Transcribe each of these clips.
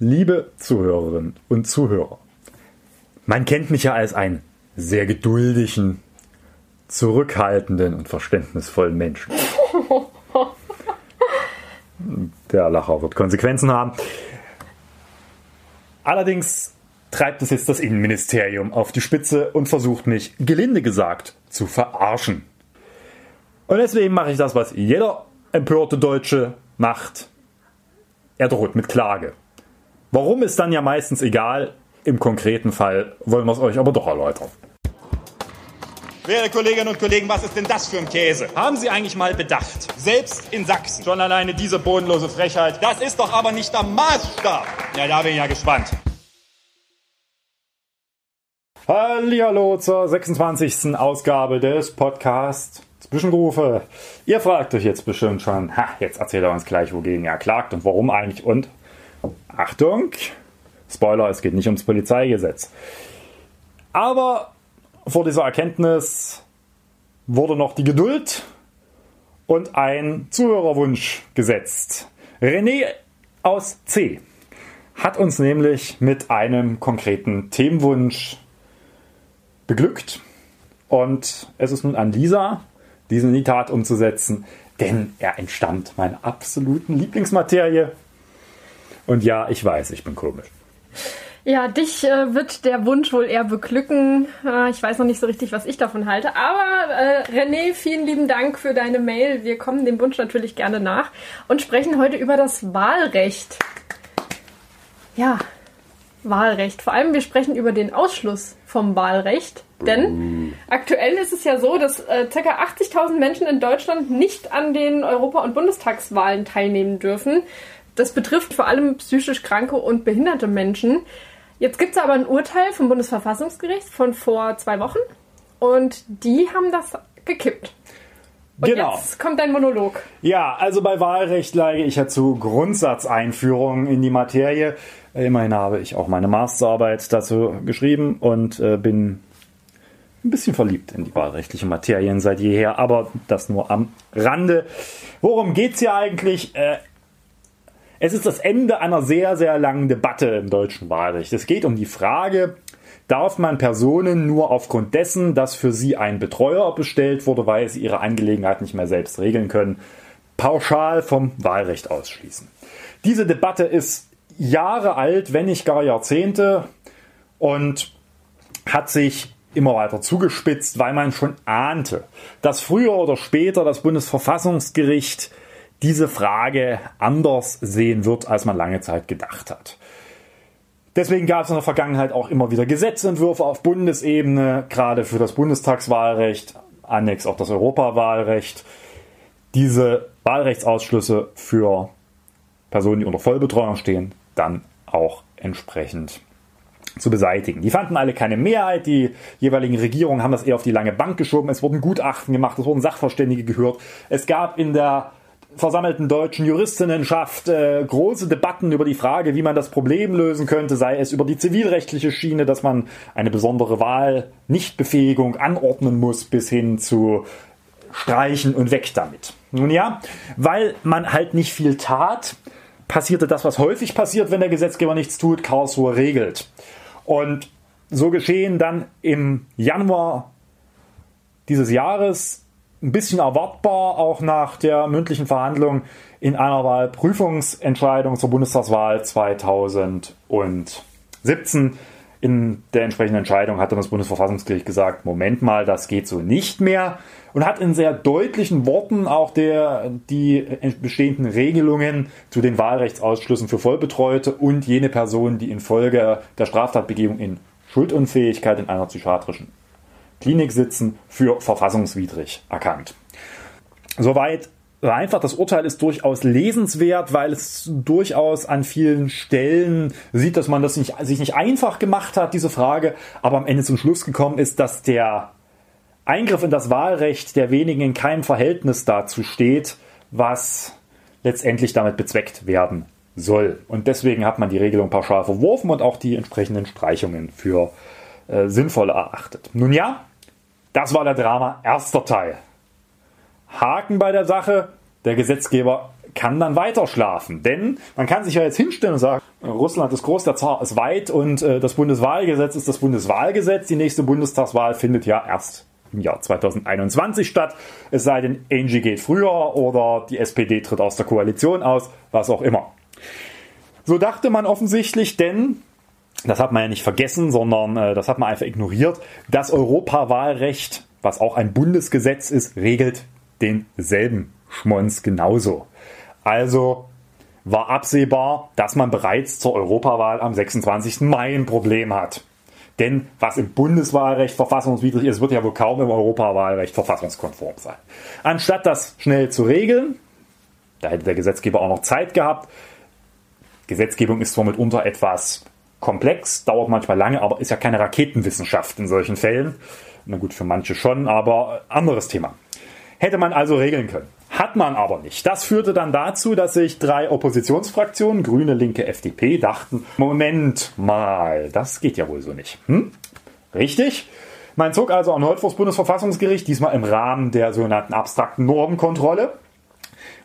Liebe Zuhörerinnen und Zuhörer, man kennt mich ja als einen sehr geduldigen, zurückhaltenden und verständnisvollen Menschen. Der Lacher wird Konsequenzen haben. Allerdings treibt es jetzt das Innenministerium auf die Spitze und versucht mich, gelinde gesagt, zu verarschen. Und deswegen mache ich das, was jeder empörte Deutsche macht. Er droht mit Klage. Warum ist dann ja meistens egal, im konkreten Fall wollen wir es euch aber doch erläutern. Werte Kolleginnen und Kollegen, was ist denn das für ein Käse? Haben Sie eigentlich mal bedacht? Selbst in Sachsen. Schon alleine diese bodenlose Frechheit. Das ist doch aber nicht der Maßstab. Ja, da bin ich ja gespannt. Hallihallo zur 26. Ausgabe des Podcasts Zwischenrufe. Ihr fragt euch jetzt bestimmt schon, ha, jetzt erzählt er uns gleich, wogegen er klagt und warum eigentlich und Achtung, Spoiler, es geht nicht ums Polizeigesetz. Aber vor dieser Erkenntnis wurde noch die Geduld und ein Zuhörerwunsch gesetzt. René aus C hat uns nämlich mit einem konkreten Themenwunsch beglückt. Und es ist nun an Lisa, diesen in die Tat umzusetzen, denn er entstammt meiner absoluten Lieblingsmaterie. Und ja, ich weiß, ich bin komisch. Ja, dich äh, wird der Wunsch wohl eher beglücken. Äh, ich weiß noch nicht so richtig, was ich davon halte. Aber äh, René, vielen lieben Dank für deine Mail. Wir kommen dem Wunsch natürlich gerne nach und sprechen heute über das Wahlrecht. Ja, Wahlrecht. Vor allem, wir sprechen über den Ausschluss vom Wahlrecht. Denn aktuell ist es ja so, dass äh, ca. 80.000 Menschen in Deutschland nicht an den Europa- und Bundestagswahlen teilnehmen dürfen. Das betrifft vor allem psychisch kranke und behinderte Menschen. Jetzt gibt es aber ein Urteil vom Bundesverfassungsgericht von vor zwei Wochen und die haben das gekippt. Und genau. jetzt kommt dein Monolog. Ja, also bei Wahlrecht leige ich ja zu Grundsatzeinführung in die Materie. Immerhin habe ich auch meine Masterarbeit dazu geschrieben und äh, bin ein bisschen verliebt in die wahlrechtlichen Materien seit jeher, aber das nur am Rande. Worum geht's hier eigentlich? Äh, es ist das Ende einer sehr, sehr langen Debatte im deutschen Wahlrecht. Es geht um die Frage, darf man Personen nur aufgrund dessen, dass für sie ein Betreuer bestellt wurde, weil sie ihre Angelegenheit nicht mehr selbst regeln können, pauschal vom Wahlrecht ausschließen. Diese Debatte ist Jahre alt, wenn nicht gar Jahrzehnte und hat sich immer weiter zugespitzt, weil man schon ahnte, dass früher oder später das Bundesverfassungsgericht diese Frage anders sehen wird, als man lange Zeit gedacht hat. Deswegen gab es in der Vergangenheit auch immer wieder Gesetzentwürfe auf Bundesebene, gerade für das Bundestagswahlrecht, annex auch das Europawahlrecht, diese Wahlrechtsausschlüsse für Personen, die unter Vollbetreuung stehen, dann auch entsprechend zu beseitigen. Die fanden alle keine Mehrheit, die jeweiligen Regierungen haben das eher auf die lange Bank geschoben, es wurden Gutachten gemacht, es wurden Sachverständige gehört, es gab in der versammelten deutschen Juristinnenschaft äh, große Debatten über die Frage, wie man das Problem lösen könnte, sei es über die zivilrechtliche Schiene, dass man eine besondere Wahlnichtbefähigung anordnen muss, bis hin zu streichen und weg damit. Nun ja, weil man halt nicht viel tat, passierte das, was häufig passiert, wenn der Gesetzgeber nichts tut, Karlsruhe regelt. Und so geschehen dann im Januar dieses Jahres ein bisschen erwartbar, auch nach der mündlichen Verhandlung in einer Wahlprüfungsentscheidung zur Bundestagswahl 2017. In der entsprechenden Entscheidung hat dann das Bundesverfassungsgericht gesagt, Moment mal, das geht so nicht mehr und hat in sehr deutlichen Worten auch der, die bestehenden Regelungen zu den Wahlrechtsausschlüssen für Vollbetreute und jene Personen, die infolge der Straftatbegehung in Schuldunfähigkeit in einer psychiatrischen Klinik sitzen, für verfassungswidrig erkannt. Soweit einfach das Urteil ist durchaus lesenswert, weil es durchaus an vielen Stellen sieht, dass man das nicht, sich nicht einfach gemacht hat, diese Frage, aber am Ende zum Schluss gekommen ist, dass der Eingriff in das Wahlrecht der wenigen in keinem Verhältnis dazu steht, was letztendlich damit bezweckt werden soll. Und deswegen hat man die Regelung pauschal verworfen und auch die entsprechenden Streichungen für äh, sinnvoll erachtet. Nun ja, das war der Drama erster Teil. Haken bei der Sache. Der Gesetzgeber kann dann weiter schlafen. Denn man kann sich ja jetzt hinstellen und sagen, Russland ist groß, der Zar ist weit und äh, das Bundeswahlgesetz ist das Bundeswahlgesetz. Die nächste Bundestagswahl findet ja erst im Jahr 2021 statt. Es sei denn, Angie geht früher oder die SPD tritt aus der Koalition aus, was auch immer. So dachte man offensichtlich, denn das hat man ja nicht vergessen, sondern äh, das hat man einfach ignoriert. Das Europawahlrecht, was auch ein Bundesgesetz ist, regelt denselben Schmonz genauso. Also war absehbar, dass man bereits zur Europawahl am 26. Mai ein Problem hat. Denn was im Bundeswahlrecht verfassungswidrig ist, wird ja wohl kaum im Europawahlrecht verfassungskonform sein. Anstatt das schnell zu regeln, da hätte der Gesetzgeber auch noch Zeit gehabt. Gesetzgebung ist zwar mitunter etwas komplex, dauert manchmal lange, aber ist ja keine Raketenwissenschaft in solchen Fällen. Na gut, für manche schon, aber anderes Thema. Hätte man also regeln können. Hat man aber nicht. Das führte dann dazu, dass sich drei Oppositionsfraktionen, Grüne, Linke, FDP, dachten, Moment mal, das geht ja wohl so nicht. Hm? Richtig? Man zog also erneut vor das Bundesverfassungsgericht, diesmal im Rahmen der sogenannten abstrakten Normkontrolle,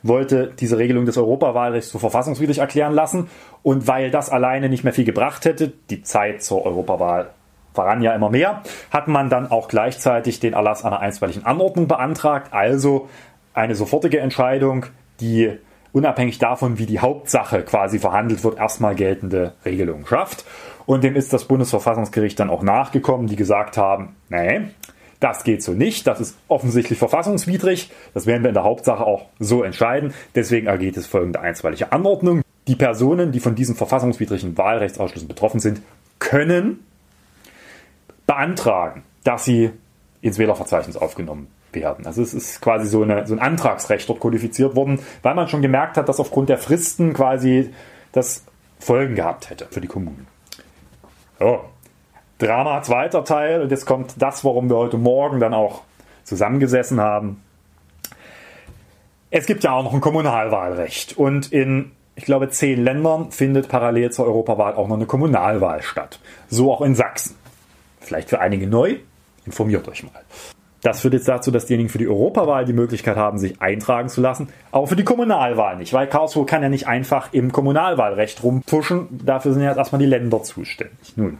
wollte diese Regelung des Europawahlrechts für verfassungswidrig erklären lassen. Und weil das alleine nicht mehr viel gebracht hätte, die Zeit zur Europawahl voran ja immer mehr, hat man dann auch gleichzeitig den Erlass einer einstweiligen Anordnung beantragt, also eine sofortige Entscheidung, die unabhängig davon, wie die Hauptsache quasi verhandelt wird, erstmal geltende Regelungen schafft. Und dem ist das Bundesverfassungsgericht dann auch nachgekommen, die gesagt haben, nee, das geht so nicht, das ist offensichtlich verfassungswidrig, das werden wir in der Hauptsache auch so entscheiden. Deswegen ergeht es folgende einstweilige Anordnung. Die Personen, die von diesen verfassungswidrigen Wahlrechtsausschlüssen betroffen sind, können beantragen, dass sie ins Wählerverzeichnis aufgenommen werden. Also es ist quasi so, eine, so ein Antragsrecht dort kodifiziert worden, weil man schon gemerkt hat, dass aufgrund der Fristen quasi das Folgen gehabt hätte für die Kommunen. Oh. Drama zweiter Teil und jetzt kommt das, warum wir heute Morgen dann auch zusammengesessen haben. Es gibt ja auch noch ein Kommunalwahlrecht und in ich glaube, zehn Ländern findet parallel zur Europawahl auch noch eine Kommunalwahl statt. So auch in Sachsen. Vielleicht für einige neu. Informiert euch mal. Das führt jetzt dazu, dass diejenigen für die Europawahl die Möglichkeit haben, sich eintragen zu lassen, aber für die Kommunalwahl nicht, weil Karlsruhe kann ja nicht einfach im Kommunalwahlrecht rumpfuschen. Dafür sind ja erstmal die Länder zuständig. Nun.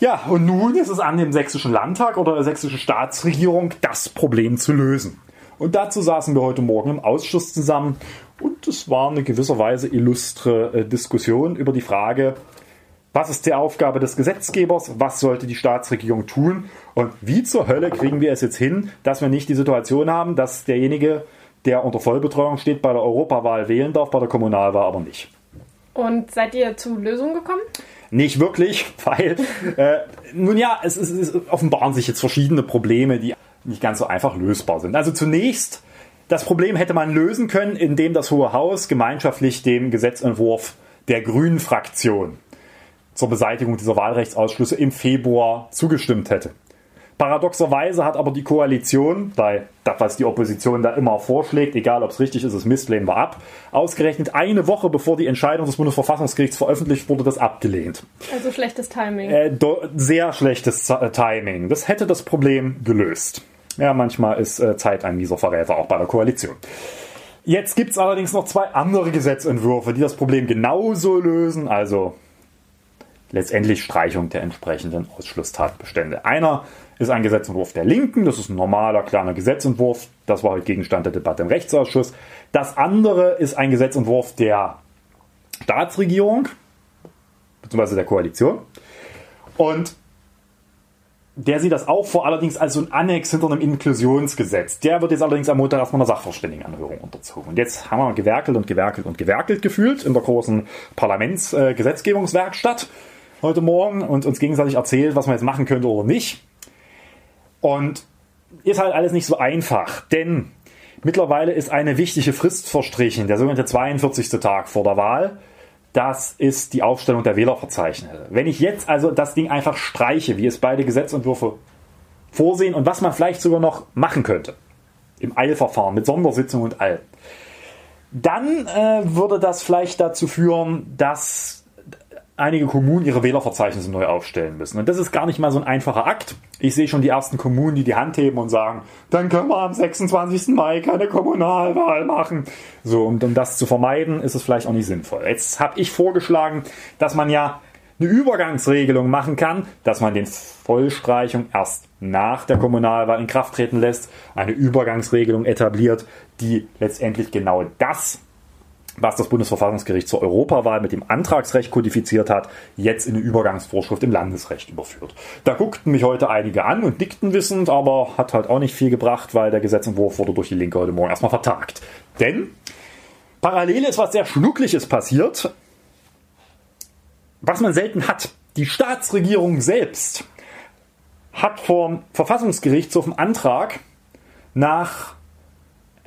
Ja, und nun ist es an dem sächsischen Landtag oder der sächsischen Staatsregierung, das Problem zu lösen. Und dazu saßen wir heute Morgen im Ausschuss zusammen und es war eine gewisser Weise illustre äh, Diskussion über die Frage, was ist die Aufgabe des Gesetzgebers? Was sollte die Staatsregierung tun? Und wie zur Hölle kriegen wir es jetzt hin, dass wir nicht die Situation haben, dass derjenige, der unter Vollbetreuung steht, bei der Europawahl wählen darf, bei der Kommunalwahl aber nicht? Und seid ihr zu Lösungen gekommen? Nicht wirklich, weil, äh, nun ja, es, es, es offenbaren sich jetzt verschiedene Probleme, die nicht ganz so einfach lösbar sind. Also zunächst, das Problem hätte man lösen können, indem das Hohe Haus gemeinschaftlich dem Gesetzentwurf der Grünen Fraktion zur Beseitigung dieser Wahlrechtsausschlüsse im Februar zugestimmt hätte. Paradoxerweise hat aber die Koalition, bei das, was die Opposition da immer vorschlägt, egal ob es richtig ist, es Mist, lehnen wir ab, ausgerechnet eine Woche bevor die Entscheidung des Bundesverfassungsgerichts veröffentlicht wurde, das abgelehnt. Also schlechtes Timing. Äh, sehr schlechtes äh, Timing. Das hätte das Problem gelöst. Ja, manchmal ist äh, Zeit ein mieser Verräter, auch bei der Koalition. Jetzt gibt es allerdings noch zwei andere Gesetzentwürfe, die das Problem genauso lösen. Also letztendlich Streichung der entsprechenden Ausschlusstatbestände. Einer ist ein Gesetzentwurf der Linken, das ist ein normaler kleiner Gesetzentwurf, das war heute Gegenstand der Debatte im Rechtsausschuss. Das andere ist ein Gesetzentwurf der Staatsregierung, beziehungsweise der Koalition. Und der sieht das auch vor, allerdings als so ein Annex hinter einem Inklusionsgesetz. Der wird jetzt allerdings am Montag erstmal einer Sachverständigenanhörung unterzogen. Und jetzt haben wir gewerkelt und gewerkelt und gewerkelt gefühlt in der großen Parlamentsgesetzgebungswerkstatt. Äh, heute Morgen und uns gegenseitig erzählt, was man jetzt machen könnte oder nicht. Und ist halt alles nicht so einfach, denn mittlerweile ist eine wichtige Frist verstrichen, der sogenannte 42. Tag vor der Wahl. Das ist die Aufstellung der Wählerverzeichnisse. Wenn ich jetzt also das Ding einfach streiche, wie es beide Gesetzentwürfe vorsehen und was man vielleicht sogar noch machen könnte, im Eilverfahren mit Sondersitzung und all, dann äh, würde das vielleicht dazu führen, dass einige Kommunen ihre Wählerverzeichnisse neu aufstellen müssen. Und das ist gar nicht mal so ein einfacher Akt. Ich sehe schon die ersten Kommunen, die die Hand heben und sagen, dann können wir am 26. Mai keine Kommunalwahl machen. So, und um das zu vermeiden, ist es vielleicht auch nicht sinnvoll. Jetzt habe ich vorgeschlagen, dass man ja eine Übergangsregelung machen kann, dass man den Vollstreichung erst nach der Kommunalwahl in Kraft treten lässt, eine Übergangsregelung etabliert, die letztendlich genau das was das Bundesverfassungsgericht zur Europawahl mit dem Antragsrecht kodifiziert hat, jetzt in eine Übergangsvorschrift im Landesrecht überführt. Da guckten mich heute einige an und dickten wissend, aber hat halt auch nicht viel gebracht, weil der Gesetzentwurf wurde durch die Linke heute Morgen erstmal vertagt. Denn parallel ist was sehr Schnuckliches passiert, was man selten hat. Die Staatsregierung selbst hat vom Verfassungsgerichtshof einen Antrag nach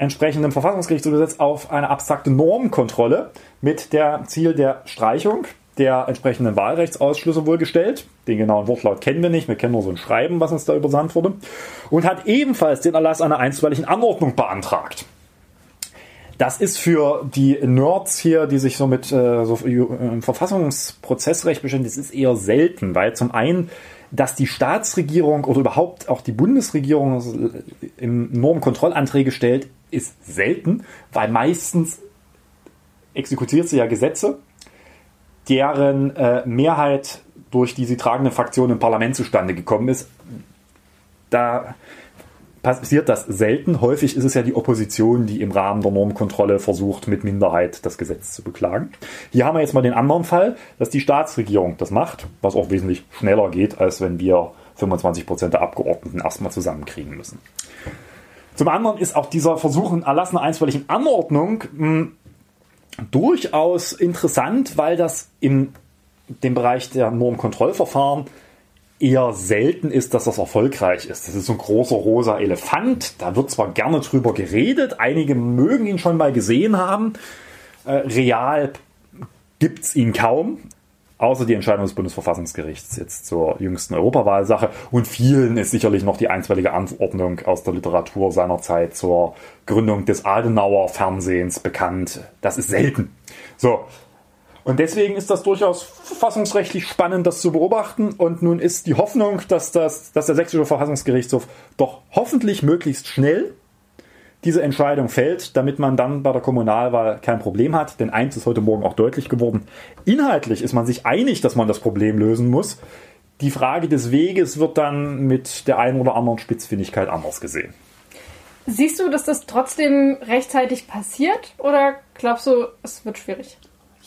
entsprechendem Verfassungsgerichtsgesetz auf eine abstrakte Normkontrolle mit der Ziel der Streichung der entsprechenden Wahlrechtsausschlüsse wohl gestellt. Den genauen Wortlaut kennen wir nicht, wir kennen nur so ein Schreiben, was uns da übersandt wurde. Und hat ebenfalls den Erlass einer einstweiligen Anordnung beantragt. Das ist für die Nerds hier, die sich so mit äh, so, äh, Verfassungsprozessrecht beschäftigen, das ist eher selten, weil zum einen dass die Staatsregierung oder überhaupt auch die Bundesregierung im Normkontrollanträge stellt, ist selten, weil meistens exekutiert sie ja Gesetze, deren äh, Mehrheit durch die sie tragende Fraktion im Parlament zustande gekommen ist. Da passiert das selten. Häufig ist es ja die Opposition, die im Rahmen der Normkontrolle versucht, mit Minderheit das Gesetz zu beklagen. Hier haben wir jetzt mal den anderen Fall, dass die Staatsregierung das macht, was auch wesentlich schneller geht, als wenn wir 25 Prozent der Abgeordneten erstmal zusammenkriegen müssen. Zum anderen ist auch dieser Versuch in erlassener einstweiligen Anordnung mh, hm, durchaus interessant, weil das in dem Bereich der Normkontrollverfahren eher selten ist, dass das erfolgreich ist. Das ist so ein großer rosa Elefant. Da wird zwar gerne drüber geredet, einige mögen ihn schon mal gesehen haben. Äh, real gibt's ihn kaum. Außer die Entscheidung des Bundesverfassungsgerichts jetzt zur jüngsten Europawahlsache. Und vielen ist sicherlich noch die einstweilige Anordnung aus der Literatur seiner Zeit zur Gründung des Adenauer Fernsehens bekannt. Das ist selten. So, und deswegen ist das durchaus verfassungsrechtlich spannend, das zu beobachten. Und nun ist die Hoffnung, dass, das, dass der Sächsische Verfassungsgerichtshof doch hoffentlich möglichst schnell diese Entscheidung fällt, damit man dann bei der Kommunalwahl kein Problem hat. Denn eins ist heute Morgen auch deutlich geworden. Inhaltlich ist man sich einig, dass man das Problem lösen muss. Die Frage des Weges wird dann mit der einen oder anderen Spitzfindigkeit anders gesehen. Siehst du, dass das trotzdem rechtzeitig passiert oder glaubst du, es wird schwierig?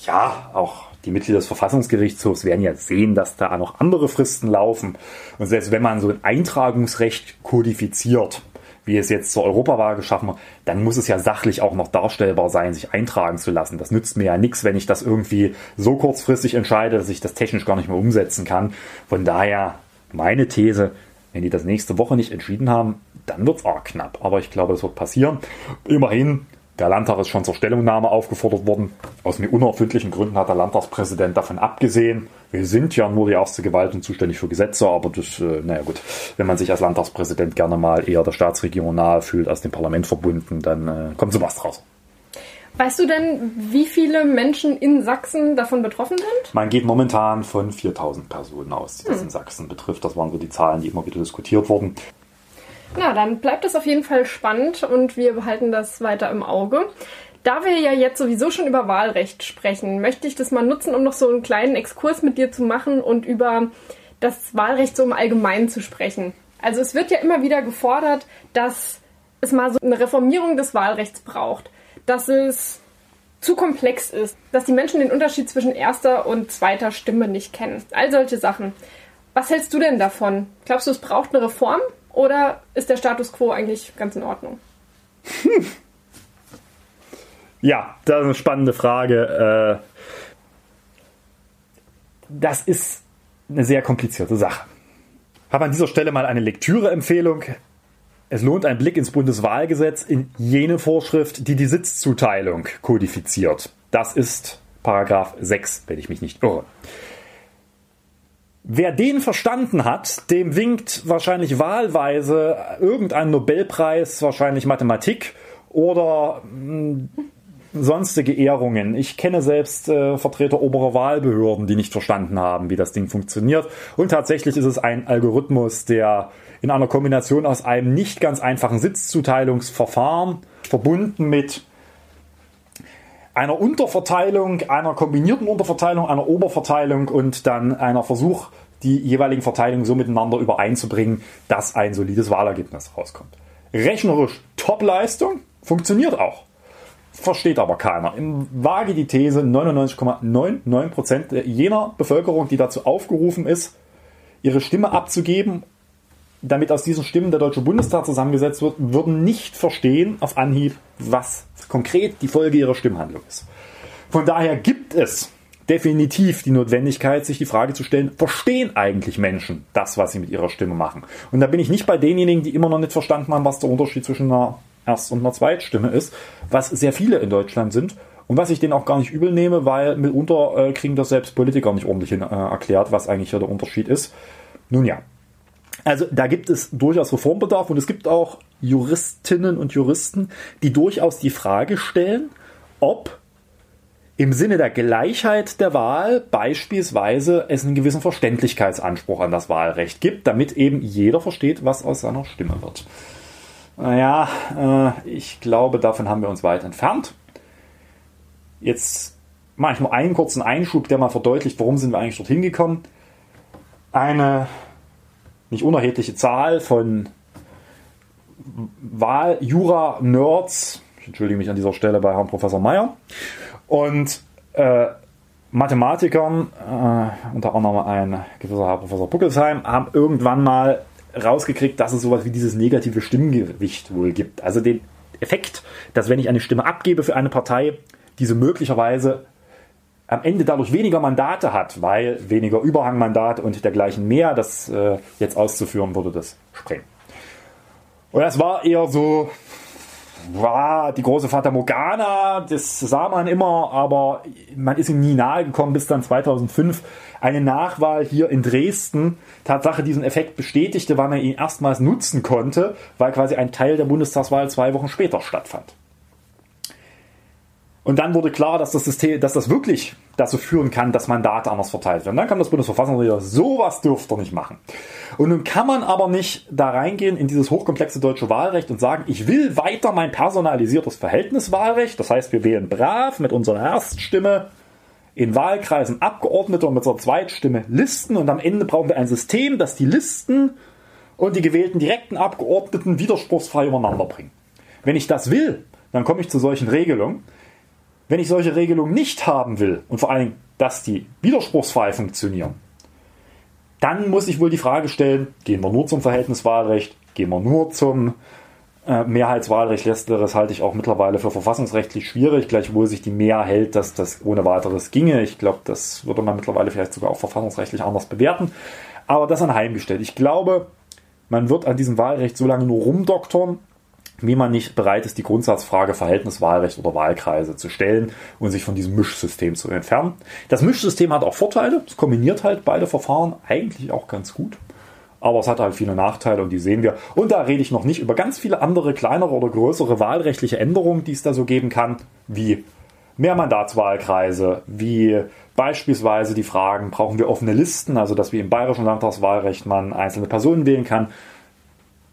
ja, auch die Mitglieder des Verfassungsgerichtshofs werden ja sehen, dass da noch andere Fristen laufen. Und selbst wenn man so ein Eintragungsrecht kodifiziert, wie es jetzt zur Europawahl geschaffen wird, dann muss es ja sachlich auch noch darstellbar sein, sich eintragen zu lassen. Das nützt mir ja nichts, wenn ich das irgendwie so kurzfristig entscheide, dass ich das technisch gar nicht mehr umsetzen kann. Von daher meine These, wenn die das nächste Woche nicht entschieden haben, dann wird es arg knapp. Aber ich glaube, das wird passieren. Immerhin der Landtag ist schon zur Stellungnahme aufgefordert worden. Aus mir unerfindlichen Gründen hat der Landtagspräsident davon abgesehen. Wir sind ja nur die erste Gewalt und zuständig für Gesetze, aber das, äh, naja gut, wenn man sich als Landtagspräsident gerne mal eher der Staatsregierung nahe fühlt, als dem Parlament verbunden, dann äh, kommt sowas draus. Weißt du denn, wie viele Menschen in Sachsen davon betroffen sind? Man geht momentan von 4000 Personen aus, die das hm. in Sachsen betrifft. Das waren so die Zahlen, die immer wieder diskutiert wurden. Na, dann bleibt es auf jeden Fall spannend und wir behalten das weiter im Auge. Da wir ja jetzt sowieso schon über Wahlrecht sprechen, möchte ich das mal nutzen, um noch so einen kleinen Exkurs mit dir zu machen und über das Wahlrecht so im Allgemeinen zu sprechen. Also es wird ja immer wieder gefordert, dass es mal so eine Reformierung des Wahlrechts braucht, dass es zu komplex ist, dass die Menschen den Unterschied zwischen erster und zweiter Stimme nicht kennen. All solche Sachen. Was hältst du denn davon? Glaubst du, es braucht eine Reform? Oder ist der Status quo eigentlich ganz in Ordnung? Hm. Ja, das ist eine spannende Frage. Äh, das ist eine sehr komplizierte Sache. Ich habe an dieser Stelle mal eine Lektüreempfehlung. Es lohnt ein Blick ins Bundeswahlgesetz in jene Vorschrift, die die Sitzzuteilung kodifiziert. Das ist Paragraph 6, wenn ich mich nicht irre. Wer den verstanden hat, dem winkt wahrscheinlich wahlweise irgendein Nobelpreis, wahrscheinlich Mathematik oder hm, sonstige Ehrungen. Ich kenne selbst äh, Vertreter oberer Wahlbehörden, die nicht verstanden haben, wie das Ding funktioniert. Und tatsächlich ist es ein Algorithmus, der in einer Kombination aus einem nicht ganz einfachen Sitzzuteilungsverfahren verbunden mit einer Unterverteilung, einer kombinierten Unterverteilung, einer Oberverteilung und dann einer Versuch, die jeweiligen Verteilungen so miteinander übereinzubringen, dass ein solides Wahlergebnis rauskommt. Rechnerisch Topleistung, funktioniert auch. Versteht aber keiner. Im wage die These, 99,99% jener Bevölkerung, die dazu aufgerufen ist, ihre Stimme abzugeben, damit aus diesen Stimmen der Deutsche Bundestag zusammengesetzt wird, würden nicht verstehen auf Anhieb, was konkret die Folge ihrer Stimmhandlung ist. Von daher gibt es definitiv die Notwendigkeit, sich die Frage zu stellen, verstehen eigentlich Menschen das, was sie mit ihrer Stimme machen? Und da bin ich nicht bei denjenigen, die immer noch nicht verstanden haben, was der Unterschied zwischen einer Erst- und einer Zweitstimme ist, was sehr viele in Deutschland sind. Und was ich denen auch gar nicht übel nehme, weil mitunter äh, kriegen das selbst Politiker nicht ordentlich hin, äh, erklärt, was eigentlich hier der Unterschied ist. Nun ja. Also da gibt es durchaus Reformbedarf und es gibt auch Juristinnen und Juristen, die durchaus die Frage stellen, ob im Sinne der Gleichheit der Wahl beispielsweise es einen gewissen Verständlichkeitsanspruch an das Wahlrecht gibt, damit eben jeder versteht, was aus seiner Stimme wird. Naja, äh, ich glaube, davon haben wir uns weit entfernt. Jetzt mache ich nur einen kurzen Einschub, der mal verdeutlicht, warum sind wir eigentlich dorthin gekommen. Eine nicht unerhebliche Zahl von Wahl-Jura-Nerds, ich entschuldige mich an dieser Stelle bei Herrn Professor Meyer, und äh, Mathematikern, äh, unter anderem ein gewisser Herr Professor Puckelsheim, haben irgendwann mal rausgekriegt, dass es sowas wie dieses negative Stimmgewicht wohl gibt. Also den Effekt, dass wenn ich eine Stimme abgebe für eine Partei, diese möglicherweise am Ende dadurch weniger Mandate hat, weil weniger Überhangmandate und dergleichen mehr, das äh, jetzt auszuführen würde das sprengen. Und das war eher so, war die große Fata Morgana, das sah man immer, aber man ist ihm nie nahe gekommen, bis dann 2005 eine Nachwahl hier in Dresden Tatsache diesen Effekt bestätigte, weil man ihn erstmals nutzen konnte, weil quasi ein Teil der Bundestagswahl zwei Wochen später stattfand. Und dann wurde klar, dass das System, dass das wirklich dazu führen kann, dass Mandate anders verteilt werden. Dann kam das Bundesverfassungsgericht, sowas dürft ihr nicht machen. Und nun kann man aber nicht da reingehen in dieses hochkomplexe deutsche Wahlrecht und sagen, ich will weiter mein personalisiertes Verhältniswahlrecht. Das heißt, wir wählen brav mit unserer Erststimme in Wahlkreisen Abgeordnete und mit unserer Zweitstimme Listen und am Ende brauchen wir ein System, das die Listen und die gewählten direkten Abgeordneten widerspruchsfrei übereinander bringen. Wenn ich das will, dann komme ich zu solchen Regelungen. Wenn ich solche Regelungen nicht haben will und vor allen Dingen, dass die widerspruchsfrei funktionieren, dann muss ich wohl die Frage stellen, gehen wir nur zum Verhältniswahlrecht, gehen wir nur zum äh, Mehrheitswahlrecht. Letzteres halte ich auch mittlerweile für verfassungsrechtlich schwierig, gleichwohl sich die Mehr hält, dass das ohne weiteres ginge. Ich glaube, das würde man mittlerweile vielleicht sogar auch verfassungsrechtlich anders bewerten. Aber das anheimgestellt. Ich glaube, man wird an diesem Wahlrecht so lange nur rumdoktern, wie man nicht bereit ist, die Grundsatzfrage Verhältniswahlrecht oder Wahlkreise zu stellen und sich von diesem Mischsystem zu entfernen. Das Mischsystem hat auch Vorteile. Es kombiniert halt beide Verfahren eigentlich auch ganz gut. Aber es hat halt viele Nachteile und die sehen wir. Und da rede ich noch nicht über ganz viele andere kleinere oder größere wahlrechtliche Änderungen, die es da so geben kann, wie Mehrmandatswahlkreise, wie beispielsweise die Fragen, brauchen wir offene Listen, also dass wie im bayerischen Landtagswahlrecht man einzelne Personen wählen kann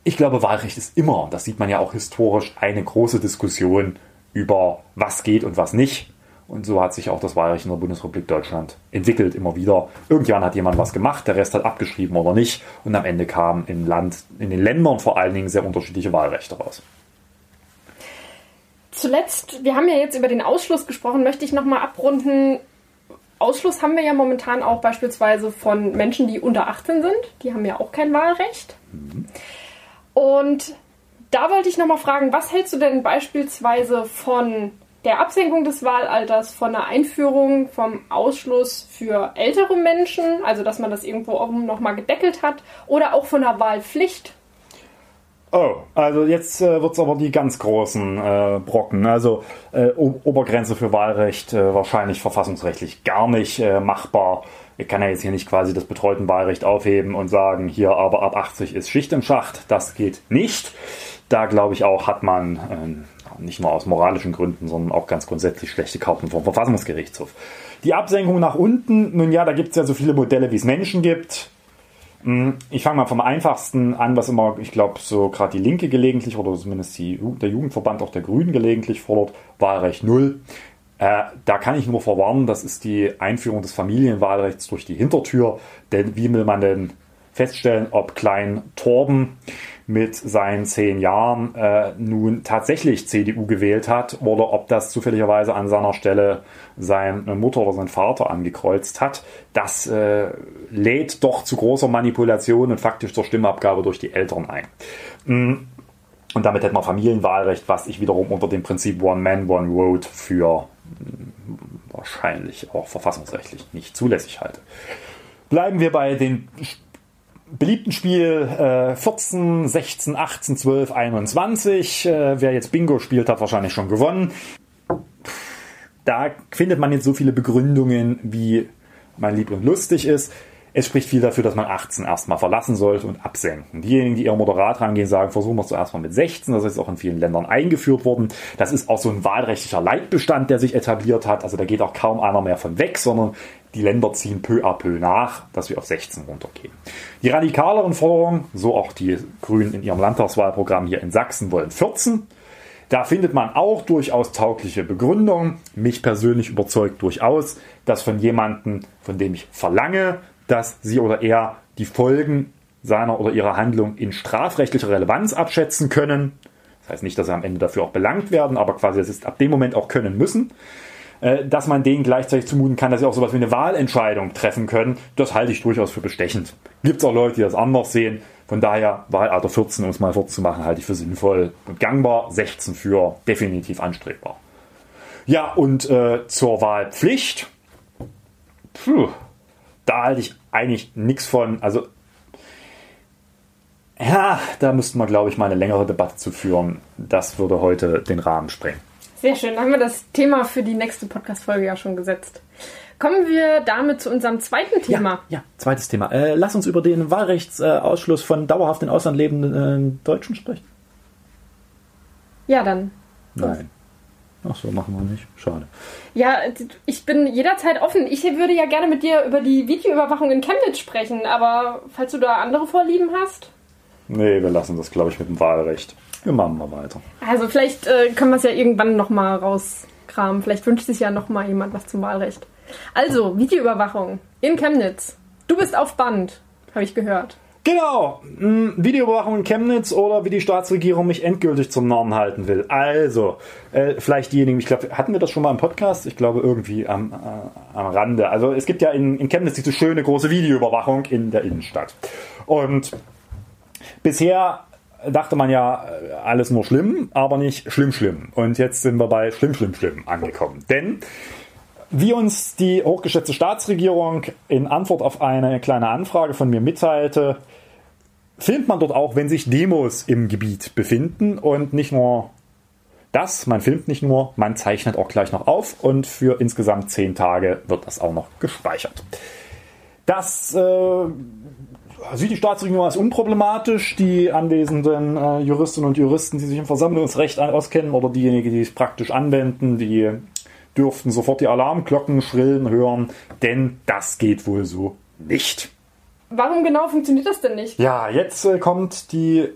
ich glaube, Wahlrecht ist immer, das sieht man ja auch historisch, eine große Diskussion über was geht und was nicht. Und so hat sich auch das Wahlrecht in der Bundesrepublik Deutschland entwickelt, immer wieder. Irgendwann hat jemand was gemacht, der Rest hat abgeschrieben oder nicht. Und am Ende kamen im Land, in den Ländern vor allen Dingen sehr unterschiedliche Wahlrechte raus. Zuletzt, wir haben ja jetzt über den Ausschluss gesprochen, möchte ich nochmal abrunden. Ausschluss haben wir ja momentan auch beispielsweise von Menschen, die unter 18 sind. Die haben ja auch kein Wahlrecht. Mhm. Und da wollte ich nochmal fragen, was hältst du denn beispielsweise von der Absenkung des Wahlalters, von der Einführung vom Ausschluss für ältere Menschen, also dass man das irgendwo auch nochmal gedeckelt hat, oder auch von der Wahlpflicht? Oh, also jetzt äh, wird es aber die ganz großen äh, Brocken. Also äh, Obergrenze für Wahlrecht äh, wahrscheinlich verfassungsrechtlich gar nicht äh, machbar ich kann ja jetzt hier nicht quasi das betreuten Wahlrecht aufheben und sagen, hier aber ab 80 ist Schicht im Schacht. Das geht nicht. Da glaube ich auch, hat man äh, nicht nur aus moralischen Gründen, sondern auch ganz grundsätzlich schlechte Karten vom Verfassungsgerichtshof. Die Absenkung nach unten, nun ja, da gibt es ja so viele Modelle, wie es Menschen gibt. Hm, ich fange mal vom einfachsten an, was immer, ich glaube, so gerade die Linke gelegentlich oder zumindest die, der Jugendverband auch der Grünen gelegentlich fordert, Wahlrecht null. Äh, da kann ich nur verwarnen, das ist die Einführung des Familienwahlrechts durch die Hintertür. Denn wie will man denn feststellen, ob Klein Torben mit seinen zehn Jahren äh, nun tatsächlich CDU gewählt hat oder ob das zufälligerweise an seiner Stelle seine Mutter oder sein Vater angekreuzt hat. Das äh, lädt doch zu großer Manipulation und faktisch zur Stimmabgabe durch die Eltern ein. Mm. Und damit hätten wir Familienwahlrecht, was ich wiederum unter dem Prinzip One Man, One Vote für wahrscheinlich auch verfassungsrechtlich nicht zulässig halte. Bleiben wir bei den beliebten Spiel äh, 14, 16, 18, 12, 21. Äh, wer jetzt Bingo spielt, hat wahrscheinlich schon gewonnen. Da findet man jetzt so viele Begründungen, wie mein Liebling lustig ist. Es spricht viel dafür, dass man 18 erstmal verlassen sollte und absenken. Diejenigen, die eher moderat rangehen, sagen, versuchen wir es zuerst mal mit 16. Das ist auch in vielen Ländern eingeführt worden. Das ist auch so ein wahlrechtlicher Leitbestand, der sich etabliert hat. Also da geht auch kaum einer mehr von weg, sondern die Länder ziehen peu à peu nach, dass wir auf 16 runtergehen. Die radikaleren Forderungen, so auch die Grünen in ihrem Landtagswahlprogramm hier in Sachsen, wollen 14. Da findet man auch durchaus taugliche Begründungen. Mich persönlich überzeugt durchaus, dass von jemandem, von dem ich verlange, dass sie oder er die Folgen seiner oder ihrer Handlung in strafrechtlicher Relevanz abschätzen können. Das heißt nicht, dass sie am Ende dafür auch belangt werden, aber quasi das ist ab dem Moment auch können müssen. Äh, dass man denen gleichzeitig zumuten kann, dass sie auch sowas wie eine Wahlentscheidung treffen können, das halte ich durchaus für bestechend. Gibt es auch Leute, die das anders sehen. Von daher Wahlalter 14, um es mal fortzumachen, halte ich für sinnvoll und gangbar. 16 für definitiv anstrebbar. Ja, und äh, zur Wahlpflicht. Puh, da halte ich eigentlich nichts von. Also, ja, da müssten wir, glaube ich, mal eine längere Debatte zu führen. Das würde heute den Rahmen sprengen. Sehr schön, dann haben wir das Thema für die nächste Podcast-Folge ja schon gesetzt. Kommen wir damit zu unserem zweiten Thema. Ja, ja zweites Thema. Äh, lass uns über den Wahlrechtsausschluss von dauerhaft in Ausland lebenden äh, Deutschen sprechen. Ja, dann. Nein. Ach so, machen wir nicht. Schade. Ja, ich bin jederzeit offen. Ich würde ja gerne mit dir über die Videoüberwachung in Chemnitz sprechen, aber falls du da andere Vorlieben hast? Nee, wir lassen das, glaube ich, mit dem Wahlrecht. Wir machen mal weiter. Also vielleicht äh, können wir es ja irgendwann nochmal rauskramen. Vielleicht wünscht sich ja nochmal jemand was zum Wahlrecht. Also, Videoüberwachung in Chemnitz. Du bist auf Band, habe ich gehört. Genau, hm, Videoüberwachung in Chemnitz oder wie die Staatsregierung mich endgültig zum Norm halten will. Also, äh, vielleicht diejenigen, ich glaube, hatten wir das schon mal im Podcast? Ich glaube irgendwie am, äh, am Rande. Also es gibt ja in, in Chemnitz diese schöne große Videoüberwachung in der Innenstadt. Und bisher dachte man ja, äh, alles nur schlimm, aber nicht schlimm, schlimm. Und jetzt sind wir bei schlimm, schlimm, schlimm angekommen. Denn wie uns die hochgeschätzte Staatsregierung in Antwort auf eine kleine Anfrage von mir mitteilte, filmt man dort auch, wenn sich Demos im Gebiet befinden und nicht nur das, man filmt nicht nur, man zeichnet auch gleich noch auf und für insgesamt zehn Tage wird das auch noch gespeichert. Das äh, sieht die Staatsregierung als unproblematisch. Die anwesenden äh, Juristinnen und Juristen, die sich im Versammlungsrecht auskennen oder diejenigen, die es praktisch anwenden, die dürften sofort die Alarmglocken schrillen hören, denn das geht wohl so nicht. Warum genau funktioniert das denn nicht? Ja, jetzt äh, kommt die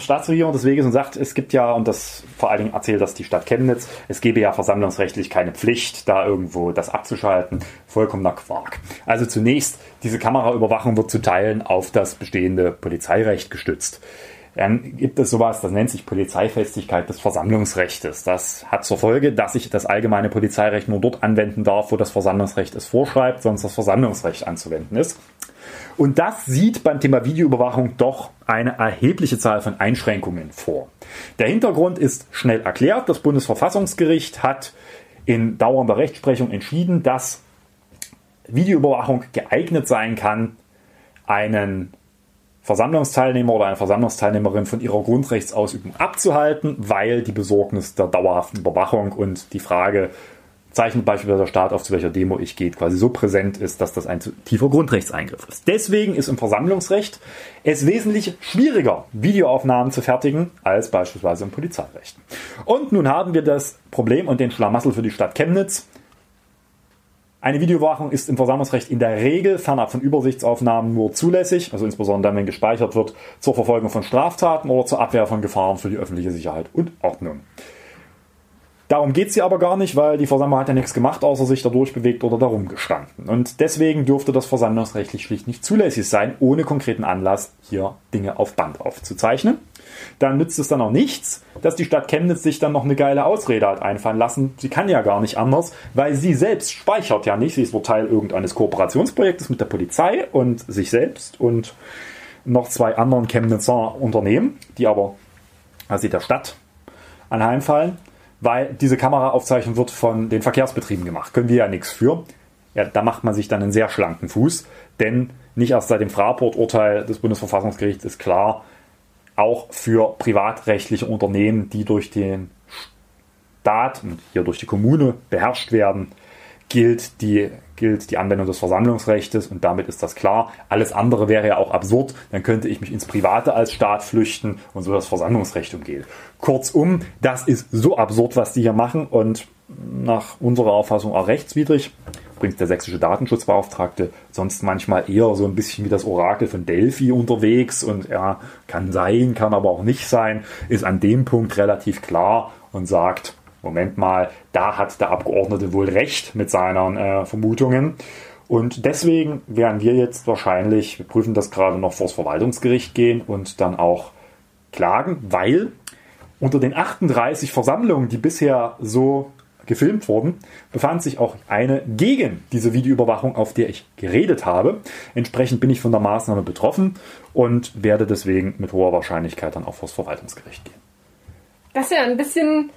Staatsregierung des Weges und sagt, es gibt ja, und das vor allen Dingen erzählt das die Stadt Chemnitz, es gebe ja versammlungsrechtlich keine Pflicht, da irgendwo das abzuschalten. Vollkommener Quark. Also zunächst, diese Kameraüberwachung wird zu Teilen auf das bestehende Polizeirecht gestützt. Dann gibt es sowas, das nennt sich Polizeifestigkeit des Versammlungsrechts. Das hat zur Folge, dass ich das allgemeine Polizeirecht nur dort anwenden darf, wo das Versammlungsrecht es vorschreibt, sonst das Versammlungsrecht anzuwenden ist. Und das sieht beim Thema Videoüberwachung doch eine erhebliche Zahl von Einschränkungen vor. Der Hintergrund ist schnell erklärt. Das Bundesverfassungsgericht hat in dauernder Rechtsprechung entschieden, dass Videoüberwachung geeignet sein kann, einen Versammlungsteilnehmer oder eine Versammlungsteilnehmerin von ihrer Grundrechtsausübung abzuhalten, weil die Besorgnis der dauerhaften Überwachung und die Frage zeichnet beispielsweise der Staat auf, zu welcher Demo ich gehe, quasi so präsent ist, dass das ein tiefer Grundrechtseingriff ist. Deswegen ist im Versammlungsrecht es wesentlich schwieriger, Videoaufnahmen zu fertigen, als beispielsweise im Polizeirecht. Und nun haben wir das Problem und den Schlamassel für die Stadt Chemnitz. Eine Videoüberwachung ist im Versammlungsrecht in der Regel fernab von Übersichtsaufnahmen nur zulässig, also insbesondere dann, wenn gespeichert wird, zur Verfolgung von Straftaten oder zur Abwehr von Gefahren für die öffentliche Sicherheit und Ordnung. Darum geht es hier aber gar nicht, weil die Versammlung hat ja nichts gemacht, außer sich da durchbewegt oder darum gestanden. Und deswegen dürfte das versammlungsrechtlich schlicht nicht zulässig sein, ohne konkreten Anlass hier Dinge auf Band aufzuzeichnen. Dann nützt es dann auch nichts, dass die Stadt Chemnitz sich dann noch eine geile Ausrede hat einfallen lassen. Sie kann ja gar nicht anders, weil sie selbst speichert ja nicht. Sie ist nur Teil irgendeines Kooperationsprojektes mit der Polizei und sich selbst und noch zwei anderen Chemnitzer Unternehmen, die aber also der Stadt anheimfallen weil diese Kameraaufzeichnung wird von den Verkehrsbetrieben gemacht. Können wir ja nichts für. Ja, da macht man sich dann einen sehr schlanken Fuß, denn nicht erst seit dem Fraport-Urteil des Bundesverfassungsgerichts ist klar, auch für privatrechtliche Unternehmen, die durch den Staat und hier durch die Kommune beherrscht werden, gilt die, gilt die Anwendung des Versammlungsrechts und damit ist das klar. Alles andere wäre ja auch absurd. Dann könnte ich mich ins Private als Staat flüchten und so das Versammlungsrecht umgehen. Kurzum, das ist so absurd, was die hier machen und nach unserer Auffassung auch rechtswidrig. Übrigens der sächsische Datenschutzbeauftragte sonst manchmal eher so ein bisschen wie das Orakel von Delphi unterwegs und er kann sein, kann aber auch nicht sein, ist an dem Punkt relativ klar und sagt, Moment mal, da hat der Abgeordnete wohl recht mit seinen äh, Vermutungen. Und deswegen werden wir jetzt wahrscheinlich, wir prüfen das gerade noch vor das Verwaltungsgericht gehen und dann auch klagen, weil unter den 38 Versammlungen, die bisher so gefilmt wurden, befand sich auch eine gegen diese Videoüberwachung, auf der ich geredet habe. Entsprechend bin ich von der Maßnahme betroffen und werde deswegen mit hoher Wahrscheinlichkeit dann auch vor das Verwaltungsgericht gehen. Das ist ja ein bisschen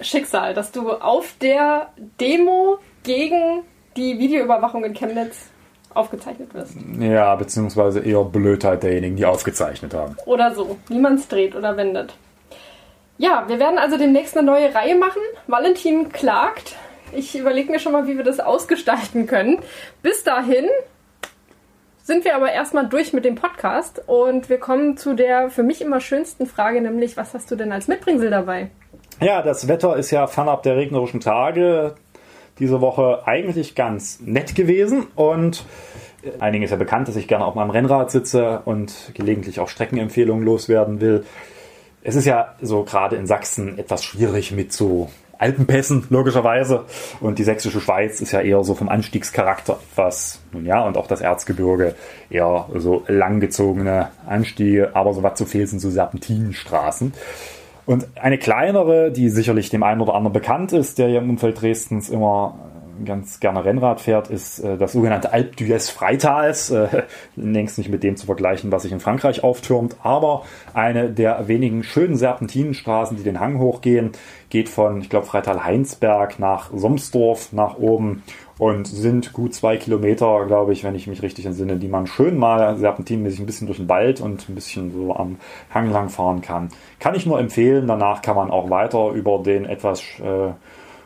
Schicksal, dass du auf der Demo gegen die Videoüberwachung in Chemnitz aufgezeichnet wirst. Ja, beziehungsweise eher Blödheit derjenigen, die aufgezeichnet haben. Oder so, wie man es dreht oder wendet. Ja, wir werden also demnächst eine neue Reihe machen. Valentin klagt. Ich überlege mir schon mal, wie wir das ausgestalten können. Bis dahin sind wir aber erstmal durch mit dem Podcast und wir kommen zu der für mich immer schönsten Frage, nämlich was hast du denn als Mitbringsel dabei? Ja, das Wetter ist ja fernab der regnerischen Tage diese Woche eigentlich ganz nett gewesen und einigen ist ja bekannt, dass ich gerne auf meinem Rennrad sitze und gelegentlich auch Streckenempfehlungen loswerden will. Es ist ja so gerade in Sachsen etwas schwierig mit so Alpenpässen, logischerweise. Und die sächsische Schweiz ist ja eher so vom Anstiegscharakter was, nun ja, und auch das Erzgebirge eher so langgezogene Anstiege, aber so was zu fehlt sind so Serpentinenstraßen. Und eine kleinere, die sicherlich dem einen oder anderen bekannt ist, der ja im Umfeld Dresdens immer ganz gerne Rennrad fährt, ist äh, das sogenannte Alpe d'Huez Freitals. Äh, längst nicht mit dem zu vergleichen, was sich in Frankreich auftürmt, aber eine der wenigen schönen Serpentinenstraßen, die den Hang hochgehen, geht von, ich glaube, Freital Heinsberg nach Somsdorf nach oben und sind gut zwei Kilometer, glaube ich, wenn ich mich richtig entsinne, die man schön mal serpentinmäßig ein bisschen durch den Wald und ein bisschen so am Hang lang fahren kann. Kann ich nur empfehlen. Danach kann man auch weiter über den etwas äh,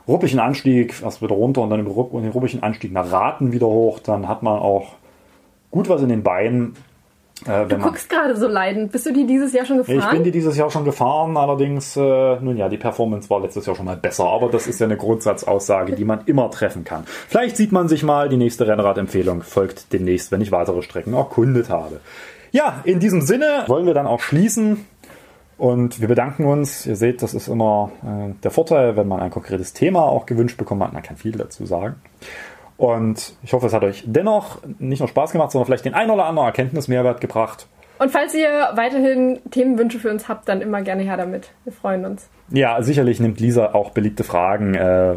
ruppigen Anstieg erst wieder runter und dann über den ruppigen Anstieg nach Raten wieder hoch. Dann hat man auch gut was in den Beinen äh, du guckst gerade so leidend. Bist du die dieses Jahr schon gefahren? Ich bin die dieses Jahr schon gefahren, allerdings, äh, nun ja, die Performance war letztes Jahr schon mal besser, aber das ist ja eine Grundsatzaussage, die man immer treffen kann. Vielleicht sieht man sich mal, die nächste Rennradempfehlung folgt demnächst, wenn ich weitere Strecken erkundet habe. Ja, in diesem Sinne wollen wir dann auch schließen. Und wir bedanken uns. Ihr seht, das ist immer äh, der Vorteil, wenn man ein konkretes Thema auch gewünscht bekommt. Man kann viel dazu sagen. Und ich hoffe, es hat euch dennoch nicht nur Spaß gemacht, sondern vielleicht den ein oder anderen Erkenntnismehrwert gebracht. Und falls ihr weiterhin Themenwünsche für uns habt, dann immer gerne her damit. Wir freuen uns. Ja, sicherlich nimmt Lisa auch beliebte Fragen äh,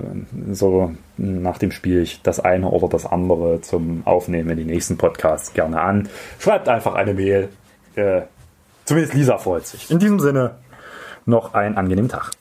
so nach dem Spiel ich das eine oder das andere zum Aufnehmen in die nächsten Podcasts gerne an. Schreibt einfach eine Mail. Äh, zumindest Lisa freut sich. In diesem Sinne noch einen angenehmen Tag.